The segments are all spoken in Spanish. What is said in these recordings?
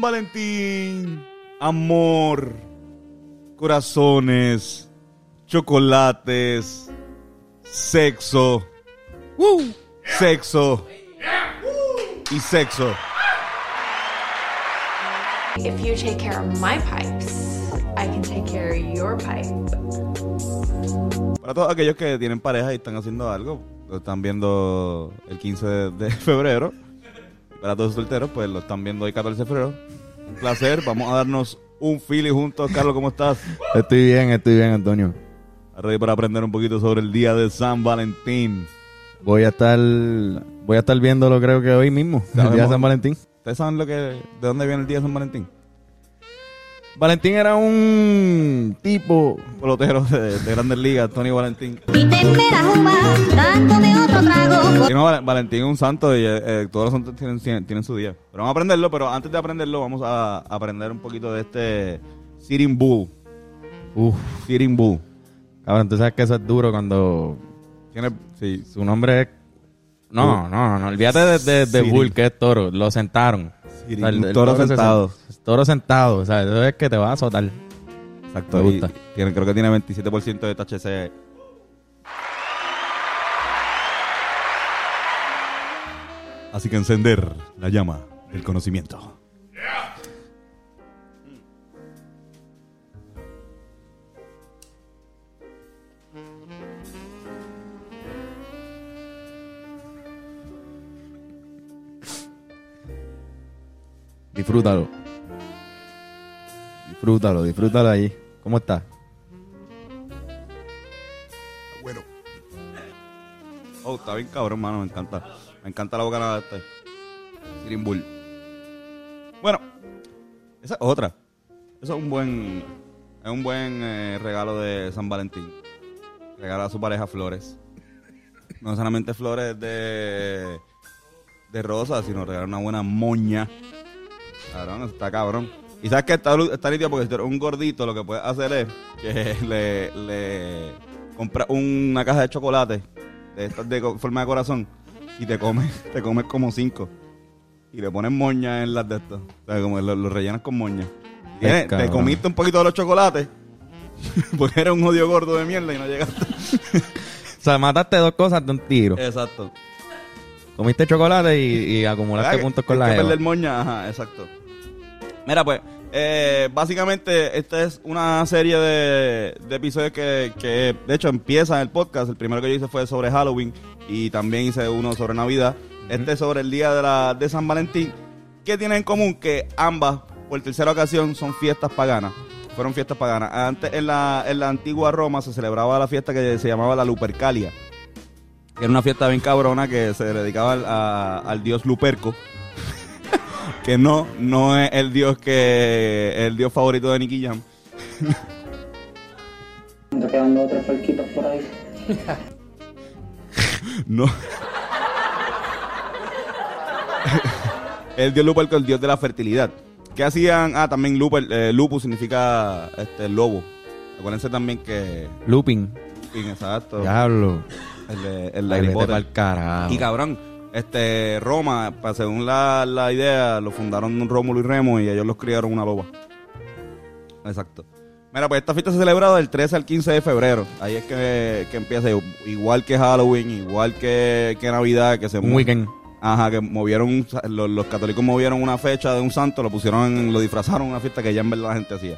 San Valentín, amor, corazones, chocolates, sexo, sexo y sexo. If you take care of my pipes, I can take care of your pipe. Para todos aquellos que tienen pareja y están haciendo algo, lo están viendo el 15 de, de febrero. Para todos los solteros, pues lo están viendo hoy 14 de febrero. Un placer, vamos a darnos un feeling juntos. Carlos, ¿cómo estás? Estoy bien, estoy bien, Antonio. Ready para aprender un poquito sobre el día de San Valentín. Voy a estar voy a estar viéndolo creo que hoy mismo, el día de. San Valentín. ¿Ustedes saben lo que, de dónde viene el día de San Valentín? Valentín era un tipo Pelotero de, de Grandes Ligas, Tony Valentín. La dándome otro trago. Y no, Val- Valentín es un santo y eh, eh, todos los santos tienen, tienen, tienen su día. Pero vamos a aprenderlo, pero antes de aprenderlo vamos a aprender un poquito de este Sitting Bull. Uf, Sitting Bull. cabrón, tú sabes que eso es duro cuando Tiene, sí, su nombre es No, no, no, olvídate de, de, de. Bull, que es toro, lo sentaron. Un el toro se sentado. sen- Toro sentado, o sea, eso es que te va a azotar. exacto. Me y gusta. tiene, creo que tiene 27% de THC. Así que encender la llama del conocimiento. Disfrútalo. Disfrútalo, disfrútalo ahí. ¿Cómo está? Bueno. Oh, está bien cabrón, mano. Me encanta. Me encanta la bocanada de este. Bull. Bueno, esa es otra. Eso es un buen. Es un buen eh, regalo de San Valentín. Regala a su pareja flores. No solamente flores de. de rosa, sino regala una buena moña. Cabrón, eso está cabrón. Y sabes que está, está porque si eres un gordito, lo que puedes hacer es que le, le compras una caja de chocolate de estas de forma de corazón y te comes, te comes como cinco. Y le pones moña en las de estas. O sea, como lo, lo rellenas con moña. Y te comiste un poquito de los chocolates porque eres un odio gordo de mierda y no llegaste. O sea, mataste dos cosas de un tiro. Exacto. Comiste chocolate y, y acumulaste ¿Verdad? puntos con la que perder moña, ajá, exacto. Mira, pues, eh, básicamente esta es una serie de, de episodios que, que, de hecho, empieza el podcast. El primero que yo hice fue sobre Halloween y también hice uno sobre Navidad. Este es sobre el día de, la, de San Valentín. ¿Qué tienen en común? Que ambas, por tercera ocasión, son fiestas paganas. Fueron fiestas paganas. Antes, en la, en la antigua Roma, se celebraba la fiesta que se llamaba la Lupercalia. Que era una fiesta bien cabrona que se dedicaba al, a- al dios Luperco. Que no, no es el dios que el dios favorito de Nicky Jam. Quedando otros falquitos por ahí. No. el dios Luperco, el dios de la fertilidad. ¿Qué hacían? Ah, también Luper, eh, lupus significa este lobo. Acuérdense también que Looping. sí, exacto. Diablo. El de, el de Ay, vete pa'l carajo. Y cabrón, este Roma, según la, la idea, lo fundaron Rómulo y Remo y ellos los criaron una loba. Exacto. Mira, pues esta fiesta se celebra del 13 al 15 de febrero. Ahí es que, que empieza, igual que Halloween, igual que, que Navidad, que se Un weekend. Ajá, que movieron, los, los católicos movieron una fecha de un santo, lo pusieron, lo disfrazaron una fiesta que ya en verdad la gente hacía.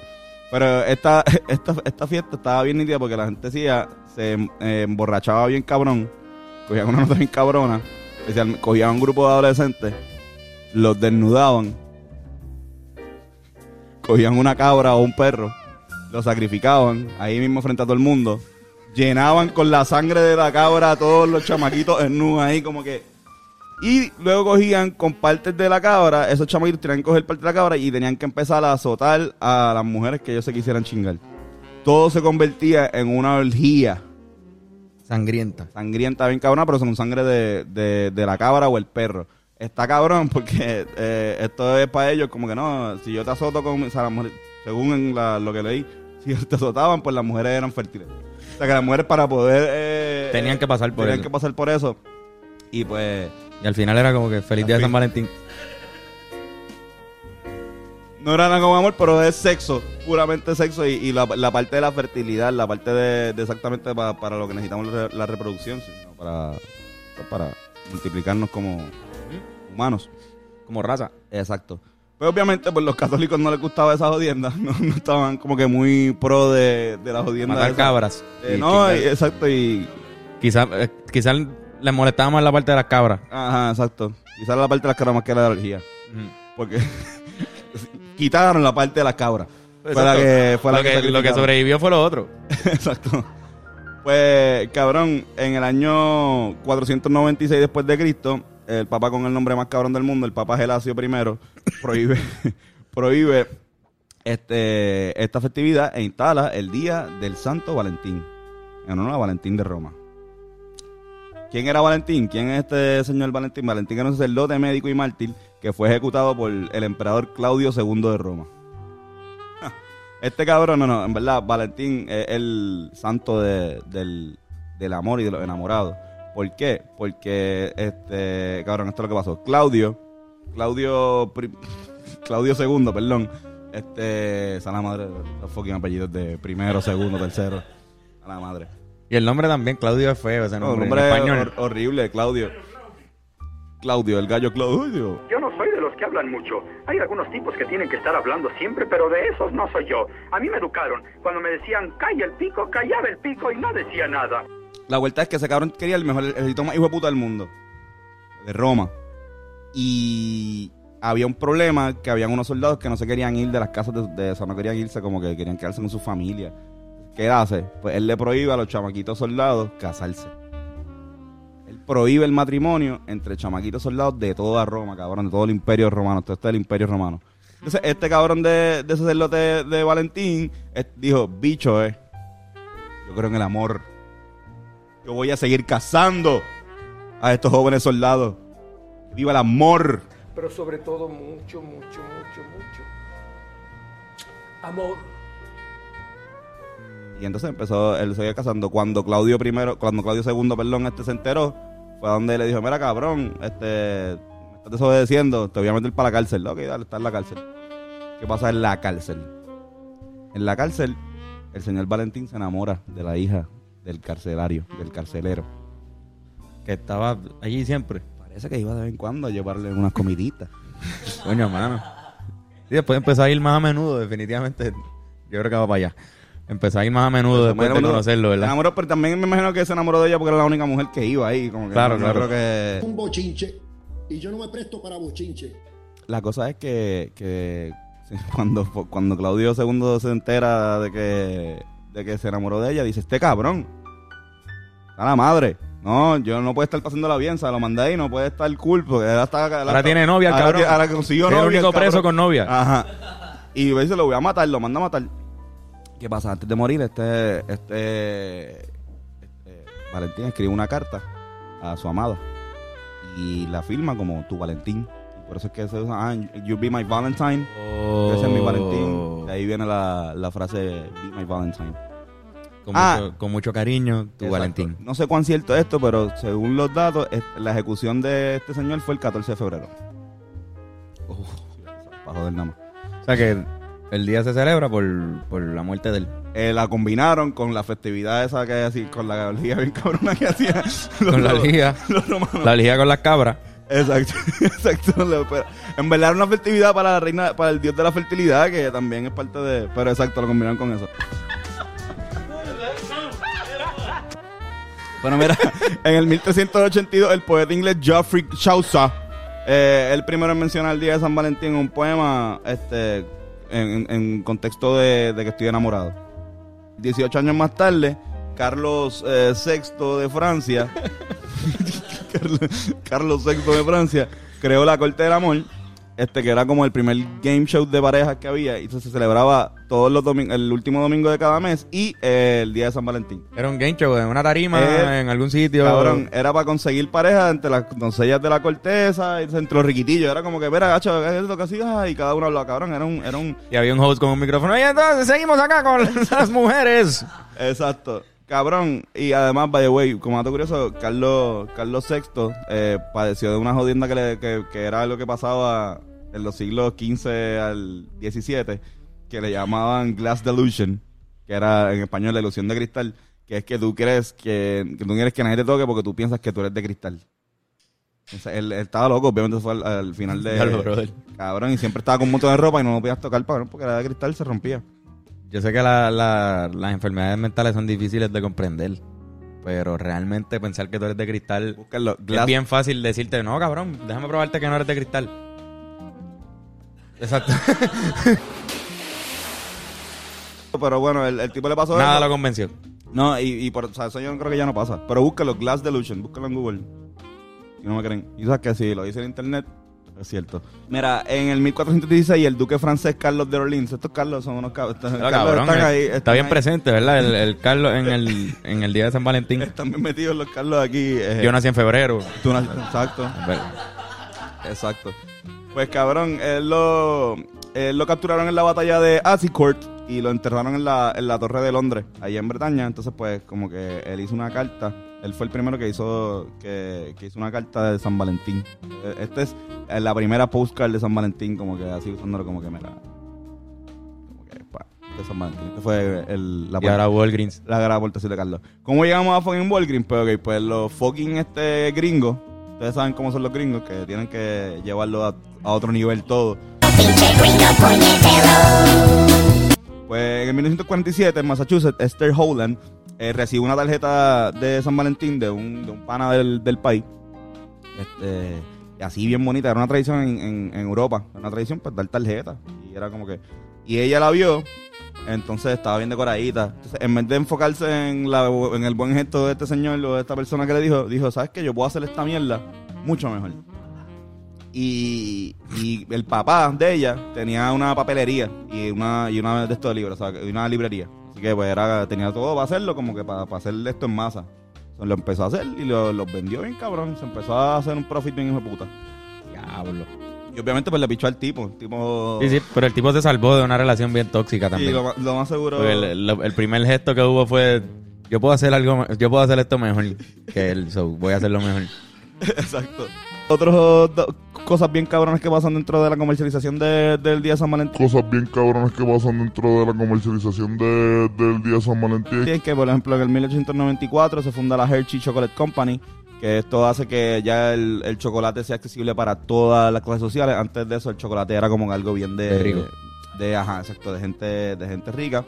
Pero esta, esta, esta fiesta estaba bien nítida porque la gente hacía, se eh, emborrachaba bien cabrón, cogían una nota bien cabrona, cogían un grupo de adolescentes, los desnudaban, cogían una cabra o un perro, lo sacrificaban ahí mismo frente a todo el mundo, llenaban con la sangre de la cabra a todos los chamaquitos en ahí como que Y luego cogían con partes de la cabra, esos chamaquitos tenían que coger partes de la cabra y tenían que empezar a azotar a las mujeres que ellos se quisieran chingar. Todo se convertía en una orgía Sangrienta. sangrienta, bien cabrona, pero son sangre de, de, de la cabra o el perro. Está cabrón porque eh, esto es para ellos como que no, si yo te azoto con, o sea, las mujeres- según en la- lo que leí, si te azotaban, pues las mujeres eran fértiles. O sea, que las mujeres para poder... eh, Tenían que pasar por tenían eso. que pasar por eso. Y pues... Y al final era como que feliz día de San. Valentín. No era nada como amor, pero es sexo, puramente sexo y, y la, la parte de la fertilidad, la parte de, de exactamente pa- para lo que necesitamos la, la reproducción, sino para, pues, para multiplicarnos como humanos. Como raza. Exacto. Pero obviamente, pues los católicos no les gustaba esa jodienda, no, no estaban como que muy pro de, de la jodienda. Matar cabras. Eh, no, y- exacto, y... Quizás eh, quizás les molestaba más la parte de las cabras. Ajá, exacto. Quizás la parte de las cabras más que la de la alergia. Porque quitaron la parte de las cabras. Fue la que, fue la lo, que, lo que sobrevivió fue lo otro. Exacto. Pues, cabrón, en el año 496 después de Cristo, el papa con el nombre más cabrón del mundo, el papa Gelasio I, prohíbe, prohíbe este, esta festividad e instala el día del Santo Valentín, en honor a Valentín de Roma. ¿Quién era Valentín? ¿Quién es este señor Valentín? Valentín era un sacerdote médico y mártir que fue ejecutado por el emperador Claudio II de Roma. Este cabrón, no, no, en verdad, Valentín es el santo de- del, del amor y de los enamorados. ¿Por qué? Porque, este, cabrón, esto es lo que pasó. Claudio, Claudio, Claudio II, perdón, este, la madre, los fucking apellidos de primero, segundo, tercero, a la madre. Y el nombre también, Claudio es feo ese No, nombre. nombre en español. hor- horrible, Claudio. Claudio, el gallo Claudio. Yo no soy de los que hablan mucho. Hay algunos tipos que tienen que estar hablando siempre, pero de esos no soy yo. A mí me educaron. Cuando me decían, calla el pico, callaba el pico y no decía nada. La vuelta es que ese cabrón quería el mejor más hijo de puta del mundo. De Roma. Y había un problema que habían unos soldados que no se querían ir de las casas de, de no querían irse como que querían quedarse con su familia. ¿Qué hace? Pues él le prohíbe a los chamaquitos soldados casarse. Prohíbe el matrimonio entre chamaquitos soldados de toda Roma, cabrón, de todo el imperio romano. Todo esto es el imperio romano. Entonces, este cabrón de, de sacerdote de Valentín dijo, bicho, eh, yo creo en el amor. Yo voy a seguir cazando a estos jóvenes soldados. ¡Viva el amor! pero sobre todo mucho, mucho, mucho, mucho amor. Y entonces empezó, él seguía cazando. Cuando Claudio primero, cuando Claudio segundo, perdón, este se enteró, fue donde le dijo, mira cabrón, este, me estás desobedeciendo, te voy a meter para la cárcel. Ok, dale, está en la cárcel. ¿Qué pasa en la cárcel? En la cárcel, el señor Valentín se enamora de la hija del carcelario, del carcelero. Que estaba allí siempre. Parece que iba de vez en cuando a llevarle unas comiditas. Coño, mano. Y después empezó a ir más a menudo, definitivamente. Yo creo que va para allá. Empezó a ir más a menudo después de conocerlo, Se ¿verdad? enamoró, pero también me imagino que se enamoró de ella porque era la única mujer que iba ahí. Como que Claro, no- claro. creo que... un bochinche y yo no me presto para bochinche. La cosa es que, que cuando, cuando Claudio II se entera de que, de que se enamoró de ella, dice, este cabrón, a la madre. No, yo no puedo estar pasándola bien, o sea, lo mandé ahí, no puede estar cool, porque él hasta... él Ahora hasta- tiene novia, el ahora cabrón. Ahora consiguió Es el novia. único cabrón. preso con novia. Ajá. Y dice, lo voy a matar, lo manda a matar. ¿Qué pasa? Antes de morir, este, este, este Valentín escribe una carta a su amada y la firma como tu Valentín. Por eso es que se usa, ah, you be my Valentine. Ese es mi Valentín. De ahí viene la, la frase be my Valentine. Con, Ah. mucho, con mucho cariño, tu Exacto. Valentín. No sé cuán cierto es esto, pero según los datos, la ejecución de este señor fue el 14 de febrero. Para joder nada más. O sea que el día se celebra por, por la muerte de él. Eh, la combinaron con la festividad esa que así, con la liga bien cabrona que hacía. los- Con la liga. Los romanos. La ligía con las cabras. Exacto, exacto. En verdad era una festividad para la reina, para el dios de la fertilidad, que también es parte de. Pero exacto, lo combinaron con eso. Bueno, mira, en el 1382 el poeta inglés Geoffrey Chaucer, eh, el primero en mencionar el día de San Valentín en un poema este, en, contexto de, de que estoy enamorado. 18 años más tarde, Carlos eh, VI de Francia Carlos, Carlos VI de Francia creó la Corte del Amor, este que era como el primer game show de parejas que había y se celebraba todos los domingos, el último domingo de cada mes y eh, el día de San Valentín. Era un game show en una tarima, Eh, en algún sitio. Cabrón, era para conseguir pareja entre las doncellas de la corteza entre los riquitillos. Era como que, mira, gacho, ¿qué es lo que hacías? Y cada uno hablaba, cabrón. Era un, era un, Y había un host con un micrófono. Y entonces seguimos acá con las mujeres. Exacto. Cabrón, y además, by the way, como dato curioso, Carlos, Carlos VI eh, padeció de una jodienda que, le- que, que era lo que pasaba en los siglos XV al XVII, que le llamaban Glass Delusion, que era en español la ilusión de cristal, que es que tú crees que, que tú quieres que nadie te toque porque tú piensas que tú eres de cristal. Él, él estaba loco, obviamente fue al, al final de... Cabrón, y siempre estaba con un montón de ropa y no lo podías tocar, cabrón, porque era de cristal, se rompía. Yo sé que la- la- las enfermedades mentales son difíciles de comprender. Pero realmente pensar que tú eres de cristal. Búscalo, Es bien fácil decirte, no, cabrón, déjame probarte que no eres de cristal. Exacto. Pero bueno, el, el tipo le pasó Nada eso. lo convenció. No, y, y por o sea, eso yo creo que ya no pasa. Pero búscalo, Glass Delusion, búscalo en Google. Si no me creen. Y sabes que si lo dice en internet, es cierto. Mira, en el 1416, el duque francés Carlos de Orleans, estos Carlos son unos cabros. Ah, cabrón, eh, está bien presente, ¿verdad? El, el Carlos en el, en el día de San Valentín. Están bien metidos los Carlos aquí. eh, Yo nací en febrero. tú exacto. Exacto. Pues cabrón, él lo, él lo capturaron en la batalla de Azincourt y lo enterraron en la, en la Torre de Londres, ahí en Bretaña. Entonces, pues, como que él hizo una carta. Él fue el primero que hizo que, que hizo una carta de San Valentín. Eh, Esta es eh, la primera postcard de San Valentín, como que así usándolo como que mira. Como que pa, de San Valentín. Este fue el, la Y ahora Walgreens. la gran aportación de Carlos. ¿Cómo llegamos a fucking Walgreens? Pues, ok, pues los fucking este gringos, ustedes saben cómo son los gringos, que tienen que llevarlo a, a otro nivel todo. Pues en 1947 en Massachusetts, Esther Howland eh, una tarjeta de San Valentín de un, de un pana del, del país. Este, así bien bonita, era una tradición en, en- Europa, una tradición pues dar tarjeta. Y era como que. Y ella la vio, entonces estaba bien decoradita. Entonces, en vez de enfocarse en, la, en el buen gesto de este señor o de esta persona que le dijo, dijo, ¿sabes qué? Yo puedo hacer esta mierda mucho mejor. Y, y el papá de ella tenía una papelería y una, y una de estos libros, o sea, una librería. Que pues era, tenía todo para hacerlo, como que para, para hacer esto en masa. Entonces, lo empezó a hacer y lo, lo vendió bien cabrón. Se empezó a hacer un profit bien hijo de puta. Diablo. Y obviamente pues le pichó al tipo. El tipo... Sí, sí, pero el tipo se salvó de una relación bien tóxica Sí, también. lo, ma- lo más seguro... El, lo- el primer gesto que hubo fue yo puedo hacer algo yo puedo hacer esto mejor que él so voy a hacerlo mejor Exacto. Otras cosas bien cabronas que pasan dentro de la comercialización de- del Día de San Valentín. Cosas bien cabronas que pasan dentro de la comercialización de- del día de San Valentín. Es que, por ejemplo, en el 1894 se funda la Hershey Chocolate Company, que esto hace que ya el, el chocolate sea accesible para todas las clases sociales. Antes de eso, el chocolate era como algo bien de... De rico. de, ajá, exacto, de gente, de gente rica.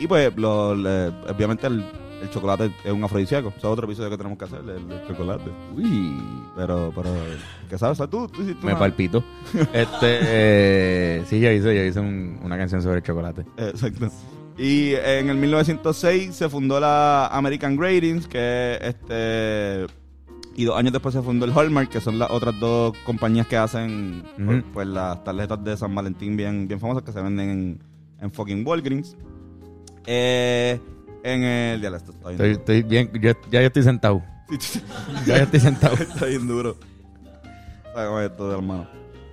Y pues, lo, le- obviamente, el, el chocolate es un afrodisíaco. Eso es otro episodio que tenemos que hacer, el, el chocolate. uy Pero, pero, ¿qué sabes? ¿Sabes tú? tú, sí, tú me palpito este eh, sí yo hice yo hice un- una canción sobre el chocolate Exacto. Y en el 1906 se fundó la American Gradings, que este y dos años después se fundó el Hallmark, que son las otras dos compañías que hacen pues, pues, las tarjetas de San Valentín bien, bien famosas que se venden en, en fucking Walgreens. Eh, en el ya esto está bien estoy, estoy bien yo- ya yo estoy sentado ya yo estoy sentado está bien duro. Sácame esto, hermano.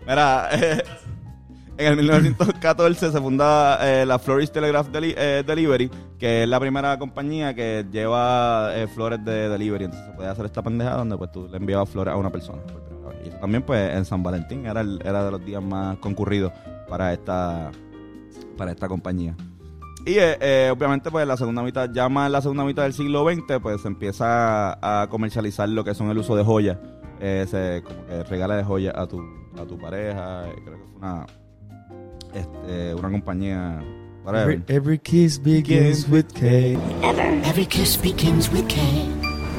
Mira, eh, en el 1914 se funda eh, la Florist Telegraph Deli- eh, Delivery, que es la primera compañía que lleva eh, flores de delivery. Entonces se podía hacer esta pendejada donde pues tú le enviabas flores a una persona. por primera vez. Y eso también pues en San Valentín era, el- era de los días más concurridos para esta, para esta compañía. Y eh, eh, obviamente pues la segunda mitad, ya más en la segunda mitad del siglo XX, pues se empieza a, a comercializar lo que son el uso de joyas. Eh, se como que regala de joyas a tu, a tu pareja. eh, Creo que fue una, este, una compañía. every kiss begins with K Every kiss begins with K.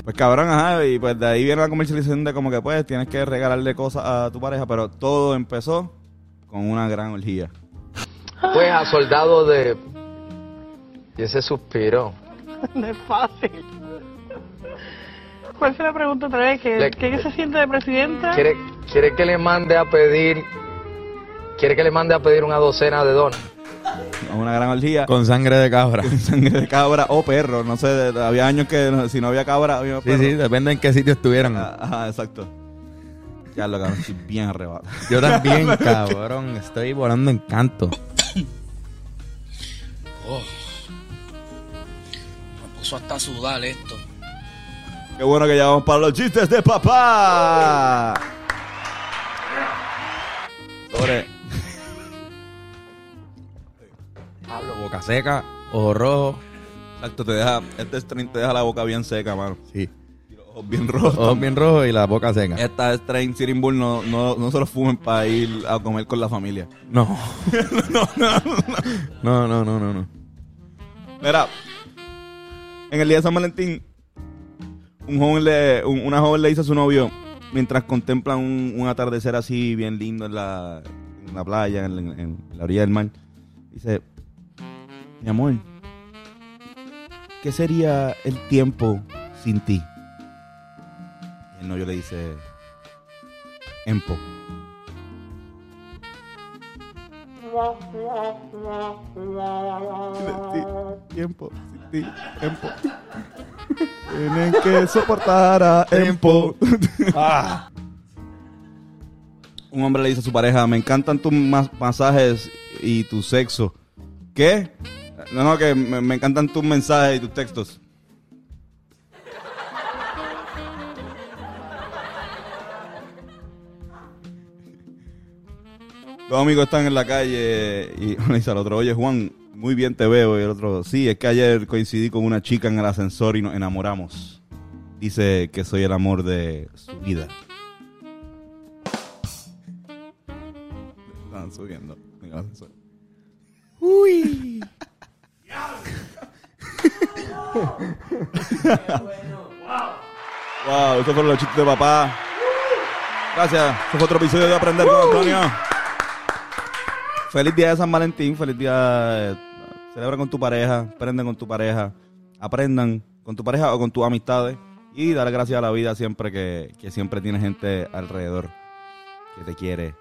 Pues cabrón, ajá, y pues de ahí viene la comercialización de como que pues tienes que regalarle cosas a tu pareja, pero todo empezó con una gran orgía. Pues a soldado de... Y ese suspiro. No es fácil. ¿Cuál fue la pregunta otra vez? ¿Qué, Le- ¿qué se siente de presidenta? ¿Quiere, quiere que le mande a pedir, quiere que le mande a pedir una docena de donas? Una gran orgía. Con sangre de cabra. Con sangre de cabra o perro. No sé, de- había años que no- si no había cabra, había Sí, perro. sí, depende en qué sitio estuvieran. Ah, Ajá, exacto. Ya lo cabrón, estoy bien arrebatado. Yo también, cabrón. Estoy volando en canto. Oh. Puso hasta a sudar esto. Qué bueno que ya vamos para los chistes de papá. Sobre. Pablo, boca seca, ojo rojo. Exacto, te deja, este strain te deja la boca bien seca, mano. Sí. Y los ojos bien rojos. Ojos bien rojos y la boca seca. Esta strain Sitting Bull no, no, no se lo fumen para ir a comer con la familia. No. no, no, no, no, no. Mira, en el día de San Valentín, una joven le dice a su novio, mientras contemplan un, atardecer así bien lindo en la, la playa, en, en- en la orilla del mar, dice, mi amor, ¿qué sería el tiempo sin ti? Y el novio le dice, Empo. Tiempo, sin ti, Empo. Tienen que soportar a Empo. Ah. Un hombre le dice a su pareja, me encantan tus mas- masajes y tu sexo. ¿Qué? No, no, que me, me encantan tus mensajes y tus textos. Dos amigos están en la calle y uno dice al otro, oye Juan, muy bien te veo. Y el otro, sí, es que ayer coincidí con una chica en el ascensor y nos enamoramos. Dice que soy el amor de su vida. Están subiendo en el ascensor. Uy. Wow, estos fueron los chistes de papá. Gracias. Este fue otro episodio de Aprender con Antonio. Feliz día de San Valentín. Feliz día. eh, Celebra con tu pareja. Aprende con tu pareja. Aprendan con tu pareja o con tus amistades. Y dale gracias a la vida siempre que, que siempre tienes gente alrededor que te quiere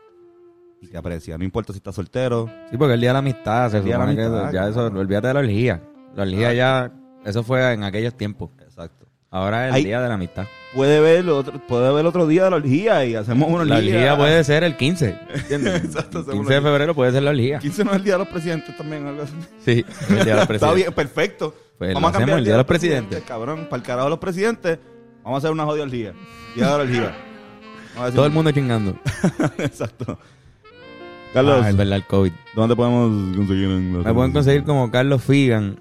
y te aprecia. No importa si estás soltero. Sí, porque el día de la amistad, se El día de la supone que amistad, ya eso, olvídate de la orgía. La orgía ya, eso fue en aquellos tiempos. Exacto. Ahora es el día de la amistad. Puede ver otro, puede ver otro día de la orgía y hacemos una La orgía. orgía puede ser el 15. ¿entiendes? Exacto, el hacemos 15 de febrero puede ser la orgía. 15 no es el día de los presidentes también, algo así. Sí, el día de los Está presidentes. bien, perfecto. Pues vamos a cambiar el día de los presidentes. Cabrón, para el carajo de los presidentes, vamos a hacer una jodida orgía. Día de la orgía. Todo el mundo chingando. Exacto. Carlos, Ah, es verdad, el COVID. ¿dónde podemos conseguir en Me pueden conseguir como Carlos Figan.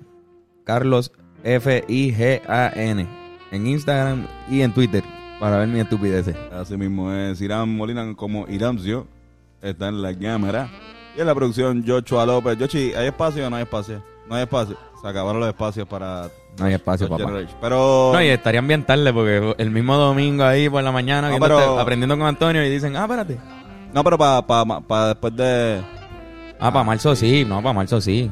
Carlos F-I-G-A-N. En Instagram y en Twitter. Para ver mi estupideces. Así mismo es Irán Molina como Iramcio. Está en la cámara. Y en la producción, Joshua López. Yoshi, ¿hay espacio o no hay espacio? No hay espacio. Se acabaron los espacios para. No hay espacio, papá. Generation. Pero. No, y estarían bien tarde porque el mismo domingo ahí por la mañana No, viéndote- pero- aprendiendo con Antonio y dicen, ah, espérate. No, pero para después de. Ah, para marzo sí, no, para marzo sí.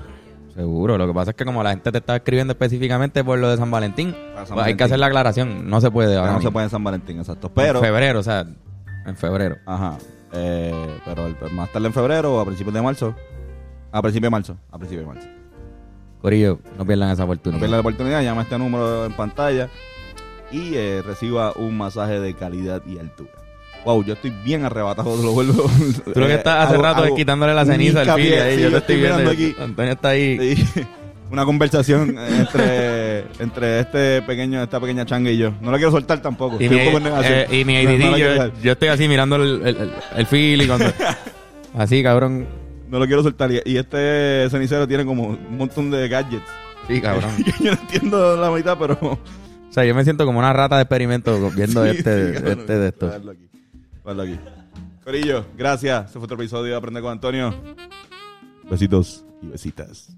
Seguro, lo que pasa es que como la gente te está escribiendo específicamente por lo de San Valentín, Para San pues hay que Valentín. hacer la aclaración. No se puede ahora no se puede en San Valentín, exacto. Pero. En febrero, o sea, en febrero. Ajá. Eh, pero el- más tarde en febrero o a principios de marzo. A principios de marzo. A principios de marzo. Corillo, no pierdan esa No oportunidad. pierda la oportunidad, llama a este número en pantalla y eh, reciba un masaje de calidad y altura. Wow, yo estoy bien arrebatado, te lo vuelvo. Tú lo que estás hace Hago- rato es quitándole la ceniza al ahí. sí, yo te estoy viendo. mirando aquí. Antonio está ahí. Sí. Una conversación entre, entre este pequeño, esta pequeña changa y yo. No la quiero soltar tampoco. Y Estoy mi, eh, y mi ADD, no yo, yo estoy así mirando el, el, el, el Philly cuando... así, cabrón. No lo quiero soltar. Y, y este cenicero tiene como un montón de gadgets. Sí, cabrón. yo no entiendo la mitad, pero... O sea, yo me siento como una rata de experimento viendo Sí, este, este de estos. Aquí. Corillo, gracias. Este fue otro episodio de Aprender con Antonio. Besitos y besitas.